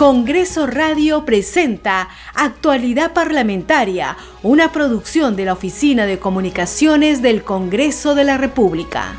Congreso Radio presenta Actualidad Parlamentaria, una producción de la Oficina de Comunicaciones del Congreso de la República.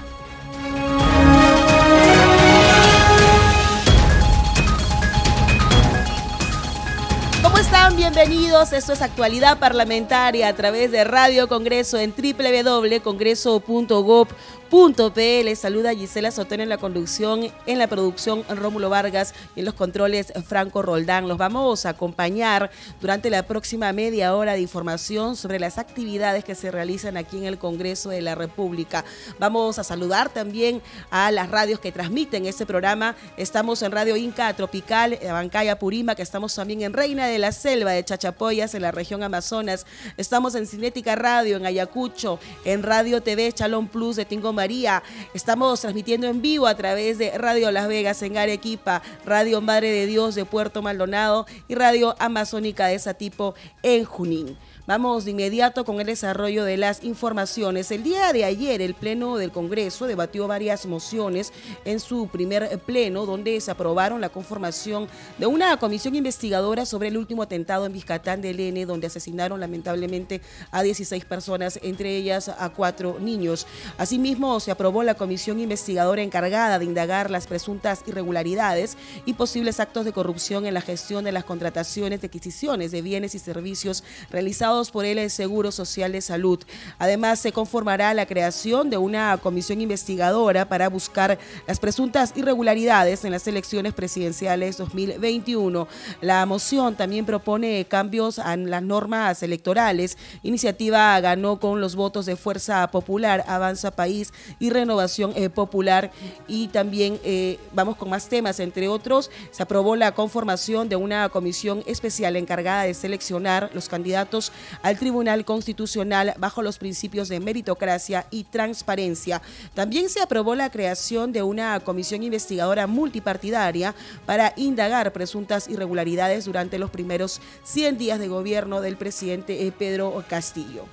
¿Cómo están? Bienvenidos. Esto es Actualidad Parlamentaria a través de Radio Congreso en www.congreso.gov P. Les saluda Gisela Sotero en la conducción, en la producción Rómulo Vargas y en los controles Franco Roldán. Los vamos a acompañar durante la próxima media hora de información sobre las actividades que se realizan aquí en el Congreso de la República. Vamos a saludar también a las radios que transmiten este programa. Estamos en Radio Inca Tropical, Bancaya Purima, que estamos también en Reina de la Selva de Chachapoyas, en la región Amazonas. Estamos en Cinética Radio, en Ayacucho, en Radio TV Chalón Plus de Tingo María. Estamos transmitiendo en vivo a través de Radio Las Vegas en Arequipa, Radio Madre de Dios de Puerto Maldonado y Radio Amazónica de Satipo en Junín. Vamos de inmediato con el desarrollo de las informaciones. El día de ayer el Pleno del Congreso debatió varias mociones en su primer pleno donde se aprobaron la conformación de una comisión investigadora sobre el último atentado en Vizcatán del N donde asesinaron lamentablemente a 16 personas, entre ellas a cuatro niños. Asimismo, se aprobó la comisión investigadora encargada de indagar las presuntas irregularidades y posibles actos de corrupción en la gestión de las contrataciones de adquisiciones de bienes y servicios realizados por el Seguro Social de Salud. Además, se conformará la creación de una comisión investigadora para buscar las presuntas irregularidades en las elecciones presidenciales 2021. La moción también propone cambios en las normas electorales. Iniciativa ganó con los votos de Fuerza Popular, Avanza País y Renovación eh, Popular. Y también eh, vamos con más temas, entre otros, se aprobó la conformación de una comisión especial encargada de seleccionar los candidatos al Tribunal Constitucional bajo los principios de meritocracia y transparencia. También se aprobó la creación de una comisión investigadora multipartidaria para indagar presuntas irregularidades durante los primeros 100 días de gobierno del presidente eh, Pedro Castillo.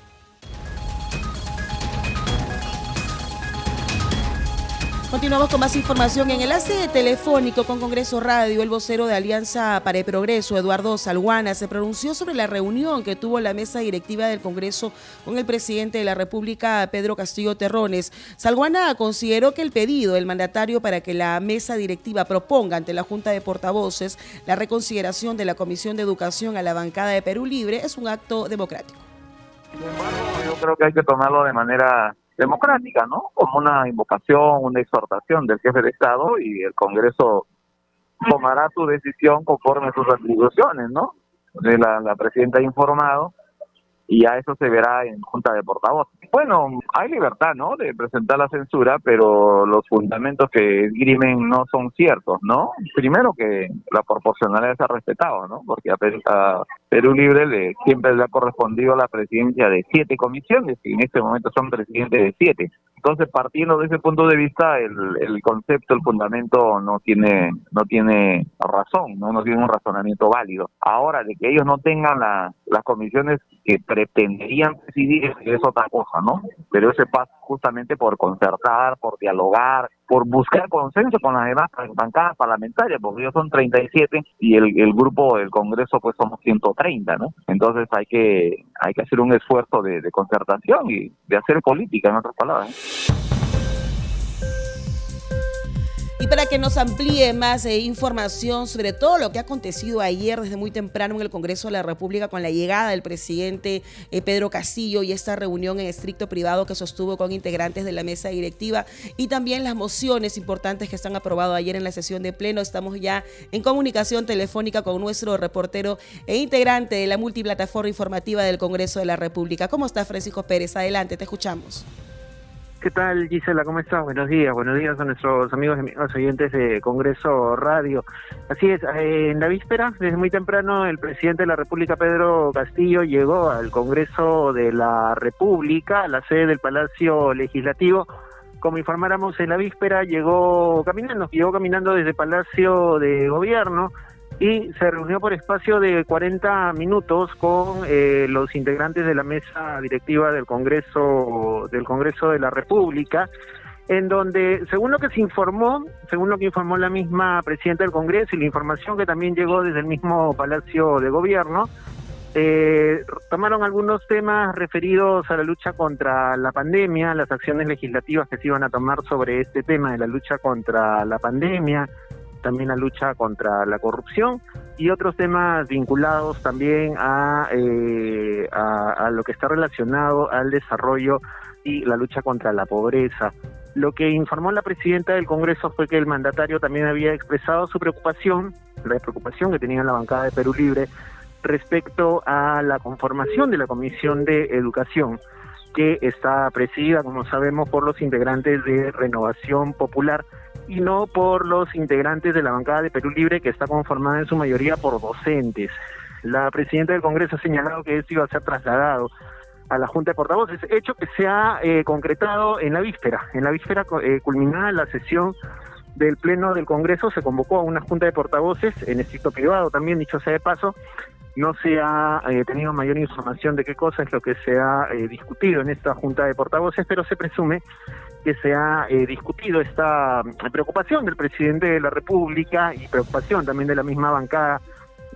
Continuamos con más información. En enlace telefónico con Congreso Radio, el vocero de Alianza para el Progreso, Eduardo Salguana, se pronunció sobre la reunión que tuvo la mesa directiva del Congreso con el presidente de la República, Pedro Castillo Terrones. Salguana consideró que el pedido del mandatario para que la mesa directiva proponga ante la Junta de Portavoces la reconsideración de la Comisión de Educación a la bancada de Perú Libre es un acto democrático. yo creo que hay que tomarlo de manera democrática, ¿no? Como una invocación, una exhortación del jefe de Estado y el Congreso tomará su decisión conforme a sus atribuciones, ¿no? La, la presidenta ha informado y ya eso se verá en junta de portavoz. Bueno, hay libertad, ¿no?, de presentar la censura, pero los fundamentos que esgrimen no son ciertos, ¿no? Primero que la proporcionalidad se ha respetado, ¿no? Porque a Perú, Libre le, siempre le ha correspondido la presidencia de siete comisiones y en este momento son presidentes de siete. Entonces, partiendo de ese punto de vista, el, el concepto, el fundamento no tiene no tiene razón, no, no tiene un razonamiento válido. Ahora, de que ellos no tengan la, las comisiones que pretenderían presidir es otra cosa, ¿no? Pero ese pasa justamente por concertar, por dialogar, por buscar consenso con las demás bancadas parlamentarias, porque ellos son 37 y el, el grupo del Congreso pues somos 130, ¿no? Entonces hay que hay que hacer un esfuerzo de, de concertación y de hacer política, en otras palabras. Y para que nos amplíe más eh, información sobre todo lo que ha acontecido ayer desde muy temprano en el Congreso de la República con la llegada del presidente eh, Pedro Castillo y esta reunión en estricto privado que sostuvo con integrantes de la mesa directiva y también las mociones importantes que están aprobadas ayer en la sesión de pleno. Estamos ya en comunicación telefónica con nuestro reportero e integrante de la multiplataforma informativa del Congreso de la República. ¿Cómo está Francisco Pérez? Adelante, te escuchamos. ¿Qué tal, Gisela? ¿Cómo estás? Buenos días. Buenos días a nuestros amigos y amigos oyentes de Congreso Radio. Así es, en la víspera, desde muy temprano, el presidente de la República, Pedro Castillo, llegó al Congreso de la República, a la sede del Palacio Legislativo. Como informáramos en la víspera, llegó caminando, llegó caminando desde Palacio de Gobierno y se reunió por espacio de 40 minutos con eh, los integrantes de la mesa directiva del Congreso del Congreso de la República en donde, según lo que se informó, según lo que informó la misma presidenta del Congreso y la información que también llegó desde el mismo Palacio de Gobierno, eh, tomaron algunos temas referidos a la lucha contra la pandemia, las acciones legislativas que se iban a tomar sobre este tema de la lucha contra la pandemia, también la lucha contra la corrupción y otros temas vinculados también a, eh, a, lo que está relacionado al desarrollo y la lucha contra la pobreza. Lo que informó la presidenta del Congreso fue que el mandatario también había expresado su preocupación, la preocupación que tenía la bancada de Perú Libre respecto a la conformación de la Comisión de Educación, que está presidida, como sabemos, por los integrantes de Renovación Popular y no por los integrantes de la bancada de Perú Libre, que está conformada en su mayoría por docentes. La presidenta del Congreso ha señalado que esto iba a ser trasladado a la Junta de Portavoces, hecho que se ha eh, concretado en la víspera. En la víspera eh, culminada la sesión del Pleno del Congreso, se convocó a una Junta de Portavoces, en estricto privado también, dicho sea de paso, no se ha eh, tenido mayor información de qué cosa es lo que se ha eh, discutido en esta Junta de Portavoces, pero se presume que se ha eh, discutido esta preocupación del presidente de la República y preocupación también de la misma bancada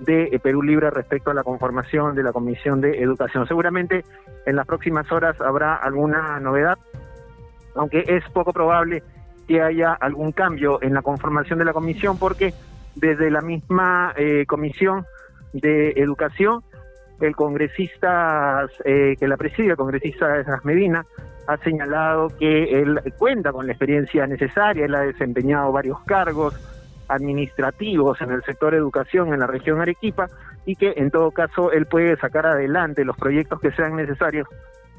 de Perú Libre respecto a la conformación de la Comisión de Educación. Seguramente en las próximas horas habrá alguna novedad, aunque es poco probable que haya algún cambio en la conformación de la comisión porque desde la misma comisión de Educación, el congresista eh, que la preside, el congresista Medina, ha señalado que él cuenta con la experiencia necesaria, él ha desempeñado varios cargos administrativos en el sector educación en la región Arequipa y que en todo caso él puede sacar adelante los proyectos que sean necesarios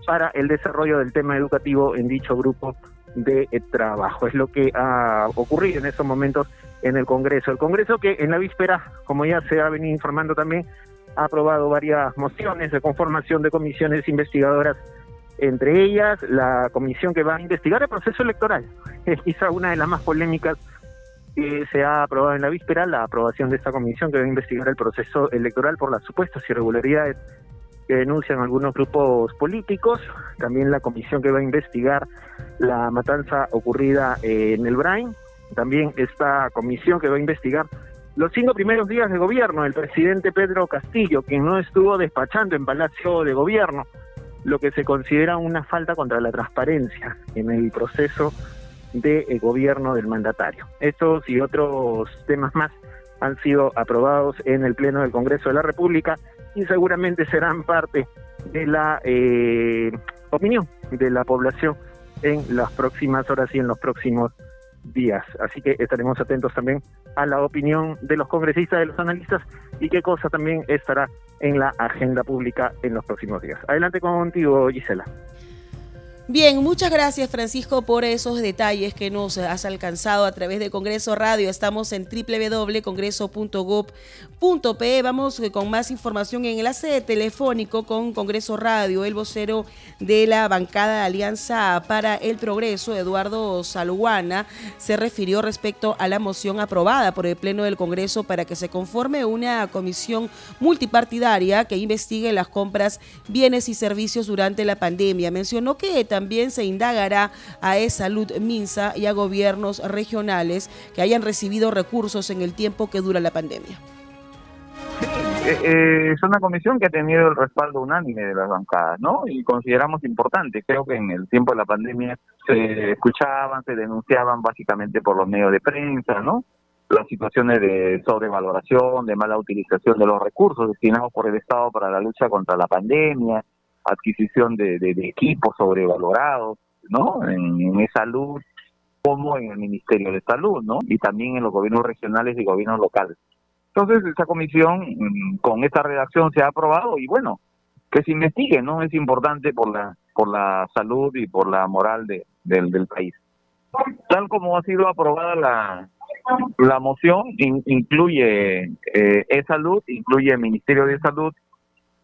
para el desarrollo del tema educativo en dicho grupo de trabajo. Es lo que ha ocurrido en estos momentos en el Congreso. El Congreso que en la víspera, como ya se ha venido informando también, ha aprobado varias mociones de conformación de comisiones investigadoras, entre ellas la comisión que va a investigar el proceso electoral. Es quizá una de las más polémicas que se ha aprobado en la víspera, la aprobación de esta comisión que va a investigar el proceso electoral por las supuestas irregularidades que denuncian algunos grupos políticos, también la comisión que va a investigar la matanza ocurrida en el Brain, también esta comisión que va a investigar los cinco primeros días de gobierno del presidente Pedro Castillo, quien no estuvo despachando en Palacio de Gobierno, lo que se considera una falta contra la transparencia en el proceso de eh, gobierno del mandatario. Estos y otros temas más han sido aprobados en el Pleno del Congreso de la República y seguramente serán parte de la eh, opinión de la población en las próximas horas y en los próximos días. Así que estaremos atentos también a la opinión de los congresistas, de los analistas y qué cosa también estará en la agenda pública en los próximos días. Adelante contigo, Gisela. Bien, muchas gracias Francisco por esos detalles que nos has alcanzado a través de Congreso Radio. Estamos en Vamos eh, con más información en enlace telefónico con Congreso Radio. El vocero de la bancada Alianza para el Progreso, Eduardo Saluana, se refirió respecto a la moción aprobada por el Pleno del Congreso para que se conforme una comisión multipartidaria que investigue las compras, bienes y servicios durante la pandemia. Mencionó que también se indagará a E-Salud Minsa y a gobiernos regionales que hayan recibido recursos en el tiempo que dura la pandemia. Eh, eh, es una comisión que ha tenido el respaldo unánime de las bancadas, ¿no? Y consideramos importante. Creo que en el tiempo de la pandemia se escuchaban, se denunciaban básicamente por los medios de prensa, ¿no? Las situaciones de sobrevaloración, de mala utilización de los recursos destinados por el Estado para la lucha contra la pandemia, adquisición de, equipos sobrevalorados, ¿no? En, en salud como en el Ministerio de Salud, ¿no? Y también en los gobiernos regionales y gobiernos locales. Entonces, esa comisión mm, con esta redacción se ha aprobado y bueno, que se investigue, ¿no? Es importante por la por la salud y por la moral de, del, del país. Tal como ha sido aprobada la, la moción, incluye eh, e-salud, incluye el Ministerio de Salud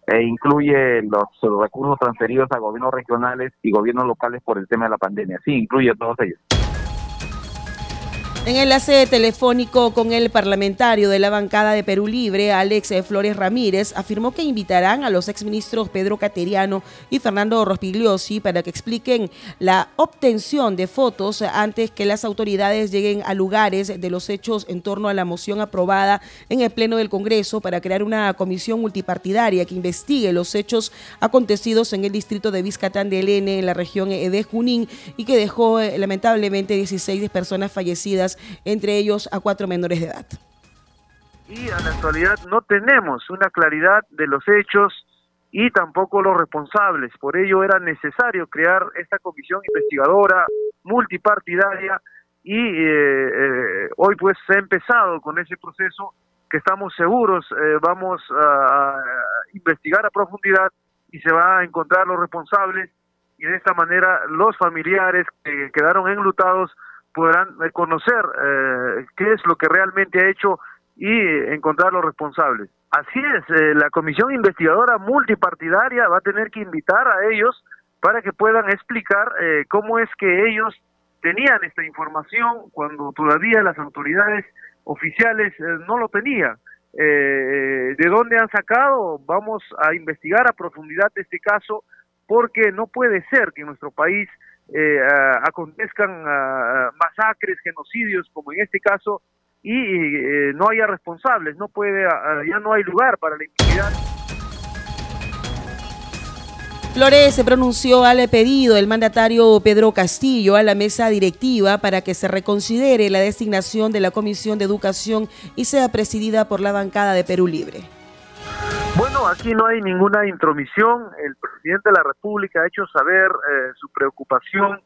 e incluye los recursos transferidos a gobiernos regionales y gobiernos locales por el tema de la pandemia. Sí, incluye todos ellos. En enlace telefónico con el parlamentario de la bancada de Perú Libre, Alex Flores Ramírez, afirmó que invitarán a los exministros Pedro Cateriano y Fernando Rospigliosi para que expliquen la obtención de fotos antes que las autoridades lleguen a lugares de los hechos en torno a la moción aprobada en el Pleno del Congreso para crear una comisión multipartidaria que investigue los hechos acontecidos en el distrito de Vizcatán de Elene, en la región de Junín, y que dejó eh, lamentablemente 16 personas fallecidas entre ellos a cuatro menores de edad. Y a la actualidad no tenemos una claridad de los hechos y tampoco los responsables. Por ello era necesario crear esta comisión investigadora multipartidaria y eh, eh, hoy pues se ha empezado con ese proceso que estamos seguros eh, vamos a, investigar a profundidad y se va a encontrar los responsables y de esta manera los familiares que quedaron enlutados podrán eh, conocer eh, qué es lo que realmente ha hecho y encontrar los responsables. Así es, eh, la comisión investigadora multipartidaria va a tener que invitar a ellos para que puedan explicar cómo es que ellos tenían esta información cuando todavía las autoridades oficiales no lo tenían. ¿De dónde han sacado? Vamos a investigar a profundidad este caso porque no puede ser que nuestro país eh, acontezcan masacres, genocidios, como en este caso, y eh, no haya responsables, no puede, ya no hay lugar para la impunidad. Flores se pronunció al pedido del mandatario Pedro Castillo a la mesa directiva para que se reconsidere la designación de la Comisión de Educación y sea presidida por la bancada de Perú Libre. Aquí no hay ninguna intromisión. El presidente de la República ha hecho saber eh, su preocupación,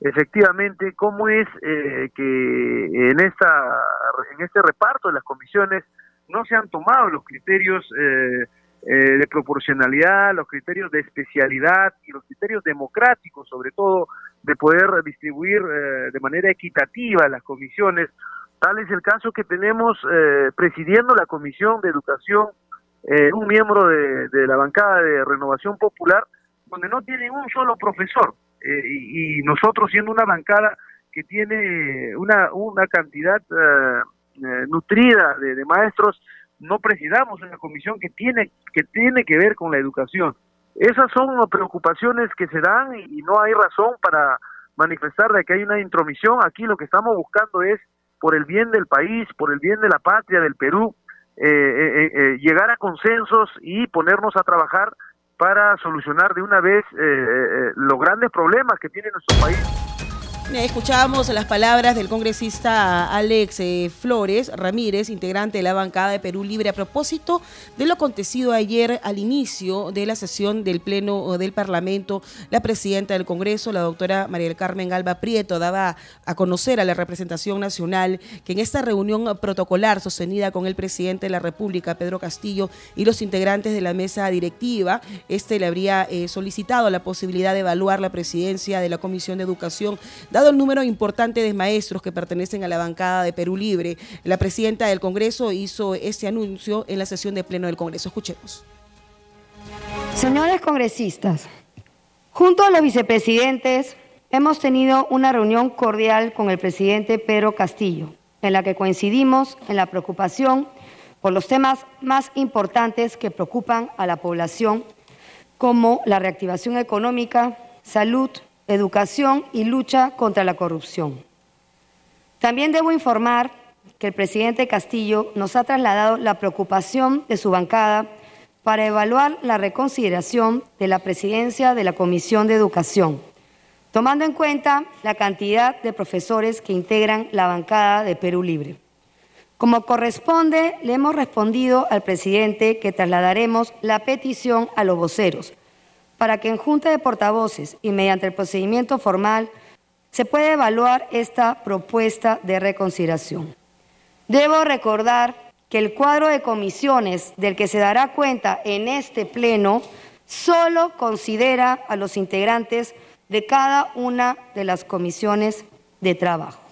efectivamente, cómo es eh, que en esta en este reparto de las comisiones no se han tomado los criterios eh, de proporcionalidad, los criterios de especialidad y los criterios democráticos, sobre todo, de poder distribuir de manera equitativa las comisiones. Tal es el caso que tenemos presidiendo la Comisión de Educación eh, un miembro de, la bancada de Renovación Popular, donde no tiene un solo profesor. Eh, y, nosotros siendo una bancada que tiene una, una cantidad eh, nutrida de, maestros, no presidamos una comisión que tiene, que tiene que ver con la educación. Esas son preocupaciones que se dan y, no hay razón para manifestar de que hay una intromisión. Aquí lo que estamos buscando es por el bien del país, por el bien de la patria, del Perú, eh, eh, eh, llegar a consensos y ponernos a trabajar para solucionar de una vez los grandes problemas que tiene nuestro país. Escuchábamos las palabras del congresista Alex eh, Flores Ramírez, integrante de la bancada de Perú Libre, a propósito de lo acontecido ayer al inicio de la sesión del Pleno del Parlamento. La presidenta del Congreso, la doctora María del Carmen Alba Prieto, daba a conocer a la representación nacional que en esta reunión protocolar sostenida con el presidente de la República, Pedro Castillo, y los integrantes de la mesa directiva, este le habría eh, solicitado la posibilidad de evaluar la presidencia de la Comisión de Educación Dado el número importante de maestros que pertenecen a la bancada de Perú Libre, la presidenta del Congreso hizo este anuncio en la sesión de pleno del Congreso. Escuchemos. Señores congresistas, junto a los vicepresidentes hemos tenido una reunión cordial con el presidente Pedro Castillo, en la que coincidimos en la preocupación por los temas más importantes que preocupan a la población, como la reactivación económica, salud, educación y lucha contra la corrupción. También debo informar que el presidente Castillo nos ha trasladado la preocupación de su bancada para evaluar la reconsideración de la presidencia de la Comisión de Educación, tomando en cuenta la cantidad de profesores que integran la bancada de Perú Libre. Como corresponde, le hemos respondido al presidente que trasladaremos la petición a los voceros para que en Junta de Portavoces y mediante el procedimiento formal se pueda evaluar esta propuesta de reconsideración. Debo recordar que el cuadro de comisiones del que se dará cuenta en este Pleno solo considera a los integrantes de cada una de las comisiones de trabajo.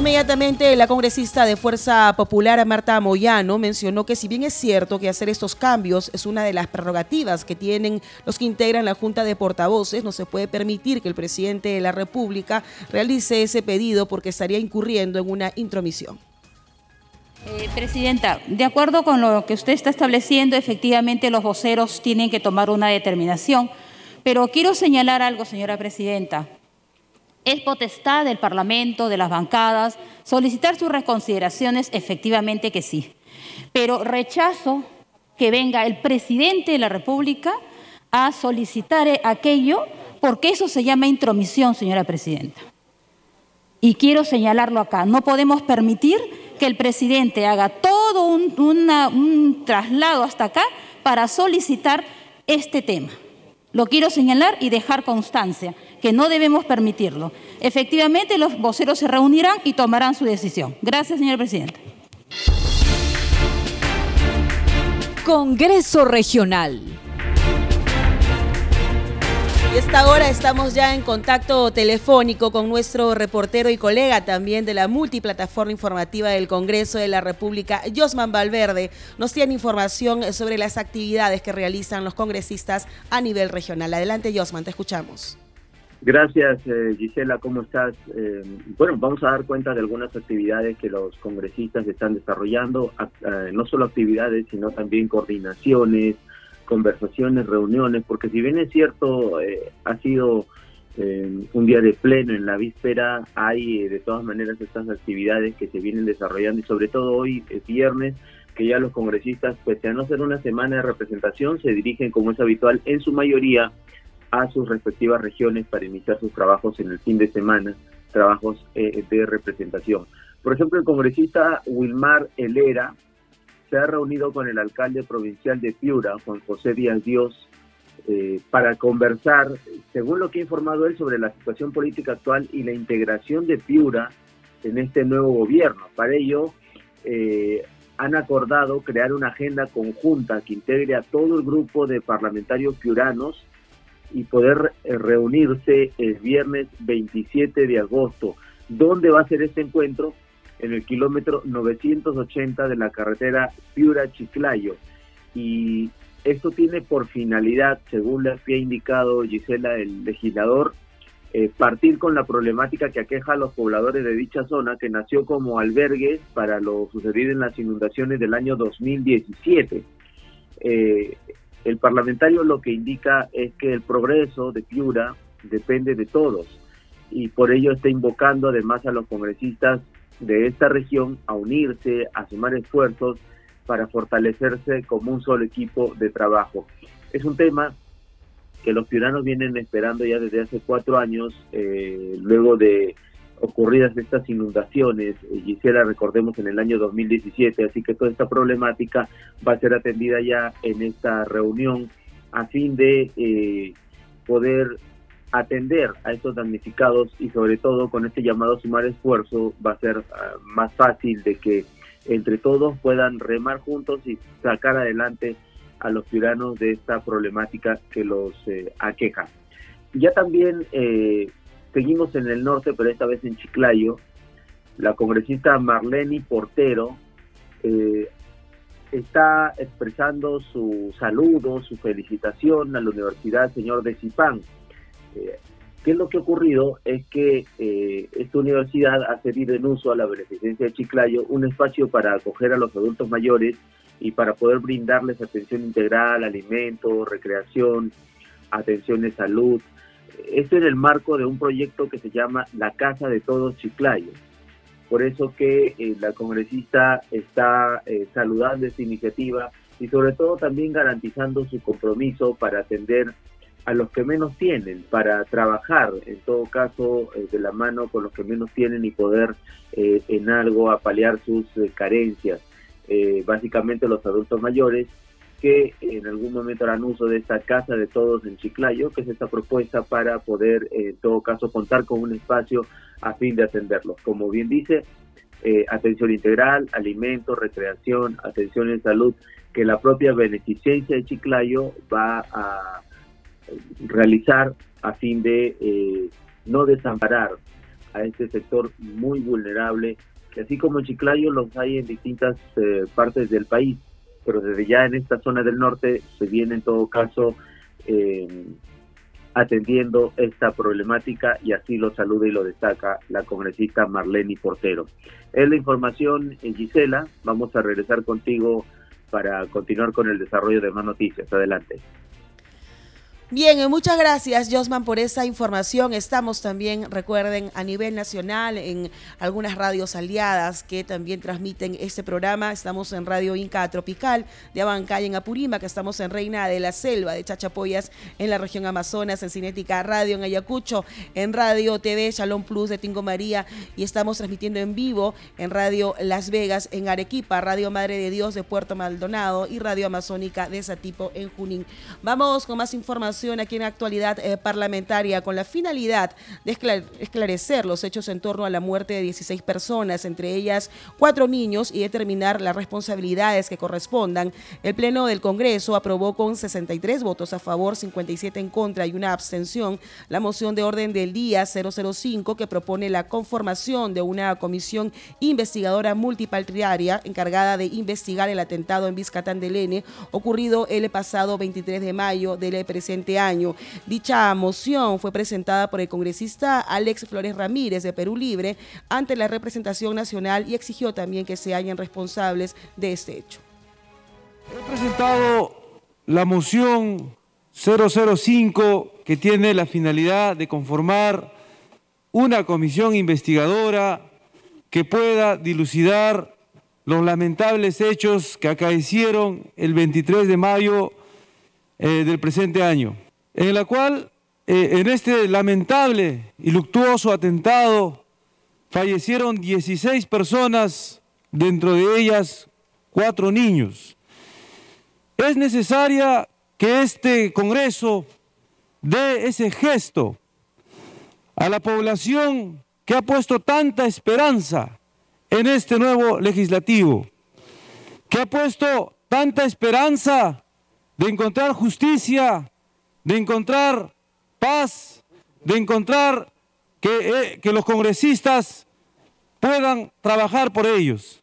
Inmediatamente la congresista de Fuerza Popular Marta Moyano mencionó que si bien es cierto que hacer estos cambios es una de las prerrogativas que tienen los que integran la Junta de Portavoces, no se puede permitir que el presidente de la República realice ese pedido porque estaría incurriendo en una intromisión. Eh, presidenta, de acuerdo con lo que usted está estableciendo, efectivamente los voceros tienen que tomar una determinación, pero quiero señalar algo, señora presidenta. Es potestad del Parlamento, de las bancadas, solicitar sus reconsideraciones, efectivamente que sí. Pero rechazo que venga el presidente de la República a solicitar aquello porque eso se llama intromisión, señora presidenta. Y quiero señalarlo acá, no podemos permitir que el presidente haga todo un, un traslado hasta acá para solicitar este tema. Lo quiero señalar y dejar constancia, que no debemos permitirlo. Efectivamente, los voceros se reunirán y tomarán su decisión. Gracias, señor presidente. Congreso Regional. Y esta hora estamos ya en contacto telefónico con nuestro reportero y colega también de la multiplataforma informativa del Congreso de la República, Josman Valverde. Nos tiene información sobre las actividades que realizan los congresistas a nivel regional. Adelante, Josman, te escuchamos. Gracias, eh, Gisela, ¿cómo estás? Eh, bueno, vamos a dar cuenta de algunas actividades que los congresistas están desarrollando, no solo actividades, sino también coordinaciones, conversaciones, reuniones, porque si bien es cierto, eh, ha sido eh, un día de pleno en la víspera, hay eh, de todas maneras estas actividades que se vienen desarrollando y sobre todo hoy es viernes, que ya los congresistas, pese a no ser una semana de representación, se dirigen como es habitual en su mayoría a sus respectivas regiones para iniciar sus trabajos en el fin de semana, trabajos de representación. Por ejemplo, el congresista Wilmar Helera se ha reunido con el alcalde provincial de Piura, Juan José Díaz Dios, eh, para conversar, según lo que ha informado él, sobre la situación política actual y la integración de Piura en este nuevo gobierno. Para ello, eh, han acordado crear una agenda conjunta que integre a todo el grupo de parlamentarios piuranos y poder eh, reunirse el viernes 27 de agosto. ¿Dónde va a ser este encuentro? En el kilómetro 980 de la carretera Piura-Chiclayo. Y esto tiene por finalidad, según le había indicado Gisela, el legislador, eh, partir con la problemática que aqueja a los pobladores de dicha zona, que nació como albergue para lo sucedido en las inundaciones del año 2017. Eh, el parlamentario lo que indica es que el progreso de Piura depende de todos y por ello está invocando además a los congresistas de esta región a unirse, a sumar esfuerzos para fortalecerse como un solo equipo de trabajo. Es un tema que los ciudadanos vienen esperando ya desde hace cuatro años, eh, luego de ocurridas estas inundaciones, eh, Gisela, recordemos en el año 2017, así que toda esta problemática va a ser atendida ya en esta reunión a fin de eh, poder atender a estos damnificados y sobre todo con este llamado a sumar esfuerzo va a ser ah, más fácil de que entre todos puedan remar juntos y sacar adelante a los ciudadanos de esta problemática que los eh, aqueja. Ya también eh, seguimos en el norte, pero esta vez en Chiclayo. La congresista Marlene Portero eh, está expresando su saludo, su felicitación a la Universidad Señor de Zipán eh, ¿Qué es lo que ha ocurrido? Es que eh, esta universidad ha cedido en uso a la beneficencia de Chiclayo un espacio para acoger a los adultos mayores y para poder brindarles atención integral, alimentos, recreación, atención de salud. Esto en el marco de un proyecto que se llama La Casa de Todos Chiclayo. Por eso que eh, la congresista está saludando esta iniciativa y sobre todo también garantizando su compromiso para atender a los que menos tienen, para trabajar en todo caso eh, de la mano con los que menos tienen y poder eh, en algo apalear sus eh, carencias. básicamente los adultos mayores que en algún momento harán uso de esta casa de todos en Chiclayo, que es esta propuesta para poder en todo caso contar con un espacio a fin de atenderlos. Como bien dice, atención integral, alimentos, recreación, atención en salud, que la propia beneficencia de Chiclayo va a realizar a fin de eh, no desamparar a este sector muy vulnerable, que así como en Chiclayo los hay en distintas eh, partes del país, pero desde ya en esta zona del norte se viene en todo caso eh, atendiendo esta problemática y así lo saluda y lo destaca la congresista Marlene Portero. Es la información, en Gisela. Vamos a regresar contigo para continuar con el desarrollo de más noticias. Adelante. Bien, eh, muchas gracias Josman por esa información. Estamos también, recuerden, a nivel nacional en algunas radios aliadas que también transmiten este programa. Estamos en Radio Inca Tropical de Abancay en Apurímac, estamos en Reina de la Selva de Chachapoyas en la región Amazonas, en Cinética Radio en Ayacucho, en Radio TV Shalom Plus de Tingo María y estamos transmitiendo en vivo en Radio Las Vegas en Arequipa, Radio Madre de Dios de Puerto Maldonado y Radio Amazónica de Satipo en Junín. Vamos con más información aquí en Actualidad eh, Parlamentaria con la finalidad de esclarecer los hechos en torno a la muerte de 16 personas, entre ellas cuatro niños, y determinar las responsabilidades que correspondan. El Pleno del Congreso aprobó con 63 votos a favor, 57 en contra y una abstención la moción de orden del día 005 que propone la conformación de una comisión investigadora multipartidaria encargada de investigar el atentado en Vizcatán del N ocurrido el pasado 23 de mayo del presente año. Dicha moción fue presentada por el congresista Alex Flores Ramírez de Perú Libre ante la representación nacional y exigió también que se hayan responsables de este hecho. He presentado la moción 005 que tiene la finalidad de conformar una comisión investigadora que pueda dilucidar los lamentables hechos que acaecieron el 23 de mayo eh, del presente año, en la cual eh, en este lamentable y luctuoso atentado fallecieron 16 personas, dentro de ellas cuatro niños. Es necesaria que este Congreso dé ese gesto a la población que ha puesto tanta esperanza en este nuevo legislativo, que ha puesto tanta esperanza de encontrar justicia, de encontrar paz, de encontrar que, eh, que los congresistas puedan trabajar por ellos.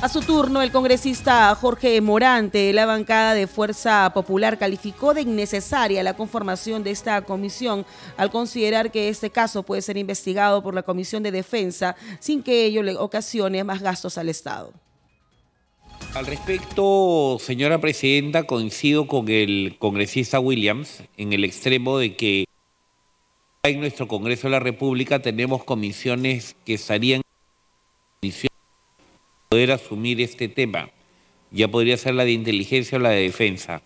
A su turno, el congresista Jorge Morante de la bancada de Fuerza Popular calificó de innecesaria la conformación de esta comisión al considerar que este caso puede ser investigado por la Comisión de Defensa sin que ello le ocasione más gastos al Estado. Al respecto, señora presidenta, coincido con el congresista Williams en el extremo de que en nuestro Congreso de la República tenemos comisiones que estarían en poder asumir este tema. Ya podría ser la de inteligencia o la de defensa.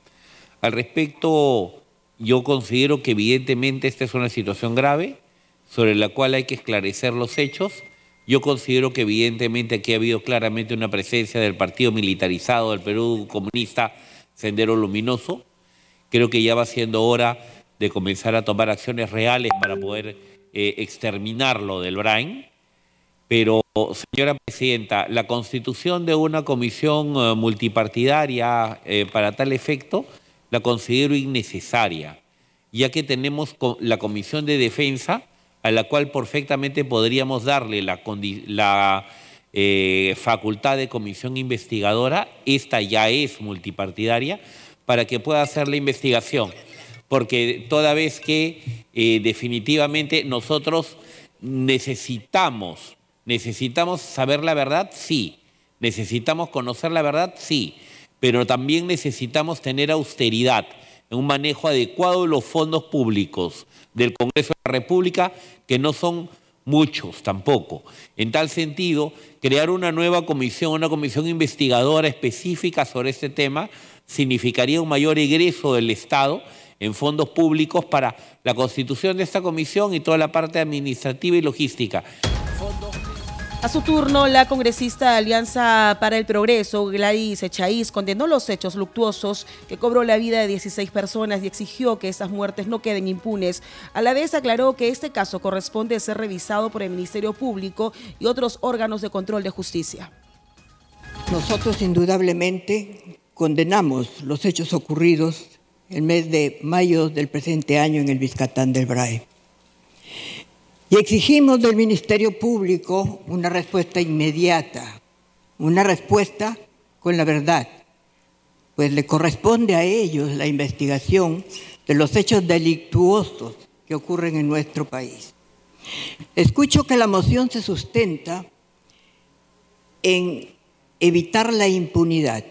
Al respecto, yo considero que evidentemente esta es una situación grave sobre la cual hay que esclarecer los hechos yo considero que evidentemente aquí ha habido claramente una presencia del partido militarizado del Perú comunista, Sendero Luminoso. Creo que ya va siendo hora de comenzar a tomar acciones reales para poder eh, exterminarlo del Brain. Pero, señora presidenta, la constitución de una comisión eh, multipartidaria eh, para tal efecto la considero innecesaria, ya que tenemos la Comisión de Defensa a la cual perfectamente podríamos darle la, eh, facultad de comisión investigadora, esta ya es multipartidaria, para que pueda hacer la investigación. Porque toda vez que eh, definitivamente nosotros necesitamos, necesitamos saber la verdad, sí, necesitamos conocer la verdad, sí, pero también necesitamos tener austeridad un manejo adecuado de los fondos públicos del Congreso de la República, que no son muchos tampoco. En tal sentido, crear una nueva comisión, una comisión investigadora específica sobre este tema, significaría un mayor egreso del Estado en fondos públicos para la constitución de esta comisión y toda la parte administrativa y logística. A su turno, la congresista de Alianza para el Progreso, Gladys Echaíz, condenó los hechos luctuosos que cobró la vida de 16 personas y exigió que estas muertes no queden impunes. A la vez aclaró que este caso corresponde ser revisado por el Ministerio Público y otros órganos de control de justicia. Nosotros indudablemente condenamos los hechos ocurridos el mes de mayo del presente año en el Vizcatán del Brae. Y exigimos del Ministerio Público una respuesta inmediata, una respuesta con la verdad, pues le corresponde a ellos la investigación de los hechos delictuosos que ocurren en nuestro país. Escucho que la moción se sustenta en evitar la impunidad,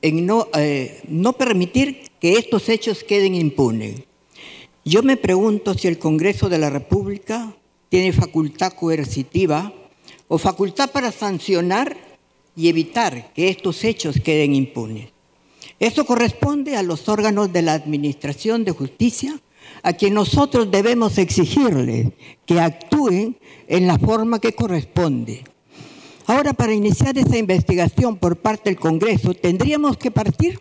en no, eh, no permitir que estos hechos queden impunes. Yo me pregunto si el Congreso de la República tiene facultad coercitiva o facultad para sancionar y evitar que estos hechos queden impunes. Esto corresponde a los órganos de la Administración de Justicia, a quien nosotros debemos exigirles que actúen en la forma que corresponde. Ahora, para iniciar esa investigación por parte del Congreso, tendríamos que partir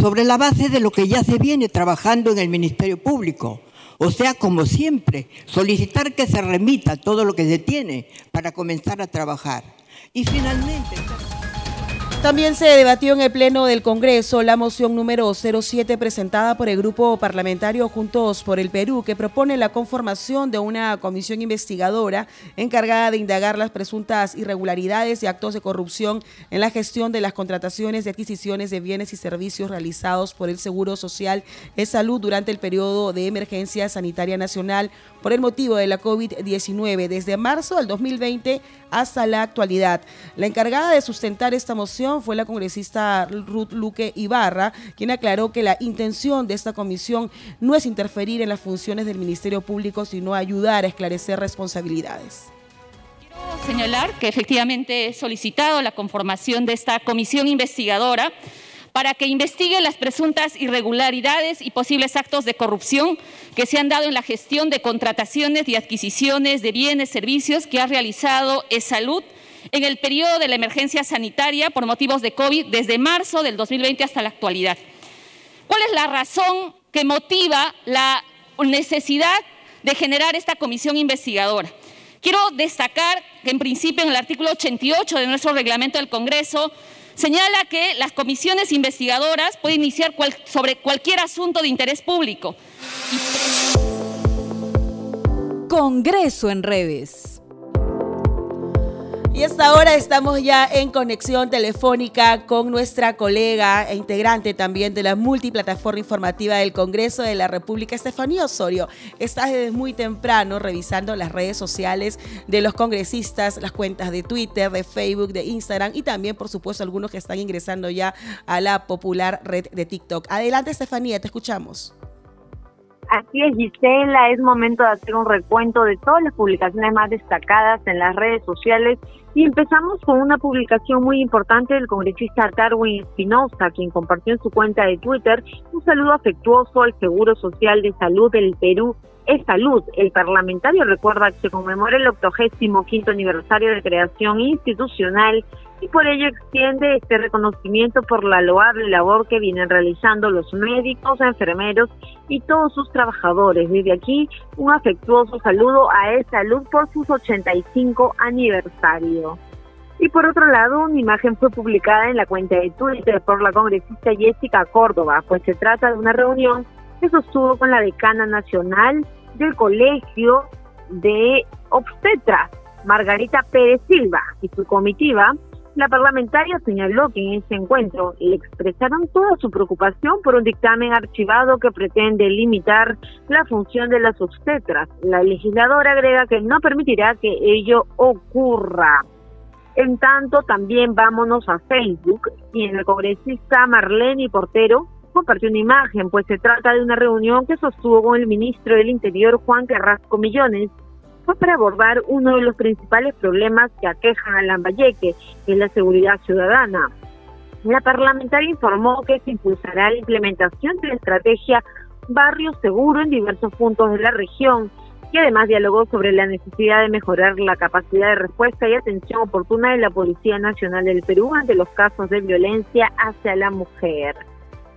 sobre la base de lo que ya se viene trabajando en el Ministerio Público. O sea, como siempre, solicitar que se remita todo lo que se tiene para comenzar a trabajar. Y finalmente... También se debatió en el Pleno del Congreso la moción número 07 presentada por el Grupo Parlamentario Juntos por el Perú, que propone la conformación de una comisión investigadora encargada de indagar las presuntas irregularidades y actos de corrupción en la gestión de las contrataciones de adquisiciones de bienes y servicios realizados por el Seguro Social de Salud durante el periodo de emergencia sanitaria nacional por el motivo de la COVID-19 desde marzo del 2020 hasta la actualidad. La encargada de sustentar esta moción fue la congresista Ruth Luque Ibarra, quien aclaró que la intención de esta comisión no es interferir en las funciones del Ministerio Público, sino ayudar a esclarecer responsabilidades. Quiero señalar que efectivamente he solicitado la conformación de esta comisión investigadora para que investigue las presuntas irregularidades y posibles actos de corrupción que se han dado en la gestión de contrataciones y adquisiciones de bienes, servicios que ha realizado E-Salud en el periodo de la emergencia sanitaria por motivos de COVID desde marzo del 2020 hasta la actualidad. ¿Cuál es la razón que motiva la necesidad de generar esta comisión investigadora? Quiero destacar que en principio en el artículo 88 de nuestro reglamento del Congreso señala que las comisiones investigadoras pueden iniciar sobre cualquier asunto de interés público. Congreso en redes. Y hasta ahora estamos ya en conexión telefónica con nuestra colega e integrante también de la multiplataforma informativa del Congreso de la República, Estefanía Osorio. Está desde muy temprano revisando las redes sociales de los congresistas, las cuentas de Twitter, de Facebook, de Instagram y también, por supuesto, algunos que están ingresando ya a la popular red de TikTok. Adelante, Estefanía, te escuchamos. Así es, Gisela, es momento de hacer un recuento de todas las publicaciones más destacadas en las redes sociales y empezamos con una publicación muy importante del congresista Darwin Espinosa, quien compartió en su cuenta de Twitter un saludo afectuoso al Seguro Social de Salud del Perú es salud. El parlamentario recuerda que se conmemora el 85 aniversario de creación institucional y por ello extiende este reconocimiento por la loable labor que vienen realizando los médicos, enfermeros y todos sus trabajadores. Desde aquí, un afectuoso saludo a esa salud por sus 85 aniversario. Y por otro lado, una imagen fue publicada en la cuenta de Twitter por la congresista Jessica Córdoba, pues se trata de una reunión que sostuvo con la decana nacional del Colegio de Obstetras, Margarita Pérez Silva, y su comitiva la parlamentaria señaló que en ese encuentro le expresaron toda su preocupación por un dictamen archivado que pretende limitar la función de las obstetras. La legisladora agrega que no permitirá que ello ocurra. En tanto, también vámonos a Facebook y en el congresista Marlene Portero compartió una imagen, pues se trata de una reunión que sostuvo con el ministro del Interior Juan Carrasco Millones fue para abordar uno de los principales problemas que aquejan a Lambayeque, que es la seguridad ciudadana. La parlamentaria informó que se impulsará la implementación de la estrategia Barrio Seguro en diversos puntos de la región y además dialogó sobre la necesidad de mejorar la capacidad de respuesta y atención oportuna de la Policía Nacional del Perú ante los casos de violencia hacia la mujer.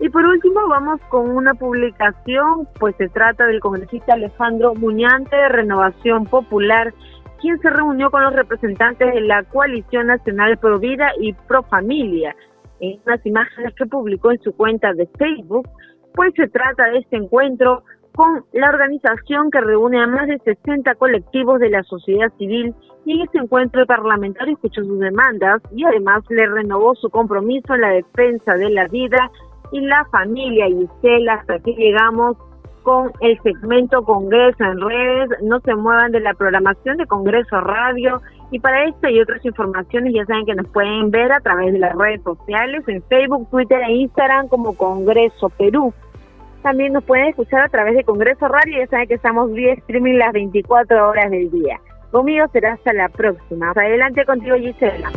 Y por último vamos con una publicación, pues se trata del congresista Alejandro Muñante de Renovación Popular, quien se reunió con los representantes de la Coalición Nacional Pro Vida y Pro Familia. En unas imágenes que publicó en su cuenta de Facebook, pues se trata de este encuentro con la organización que reúne a más de 60 colectivos de la sociedad civil y en este encuentro el parlamentario escuchó sus demandas y además le renovó su compromiso en la defensa de la vida y la familia. Y hasta aquí llegamos con el segmento Congreso en redes. No se muevan de la programación de Congreso Radio. Y para esto y otras informaciones ya saben que nos pueden ver a través de las redes sociales, en Facebook, Twitter e Instagram como Congreso Perú. También nos pueden escuchar a través de Congreso Radio. Ya saben que estamos vía streaming las 24 horas del día. Conmigo será hasta la próxima. Adelante contigo, Gisela.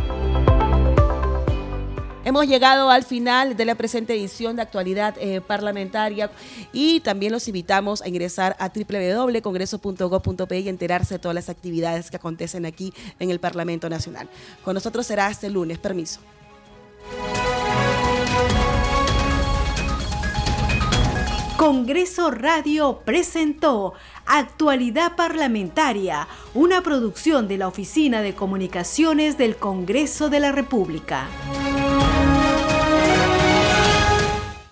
Hemos llegado al final de la presente edición de actualidad eh, parlamentaria y también los invitamos a ingresar a www.congreso.gov.p y enterarse de todas las actividades que acontecen aquí en el Parlamento Nacional. Con nosotros será este lunes. Permiso. Congreso Radio presentó Actualidad Parlamentaria, una producción de la Oficina de Comunicaciones del Congreso de la República.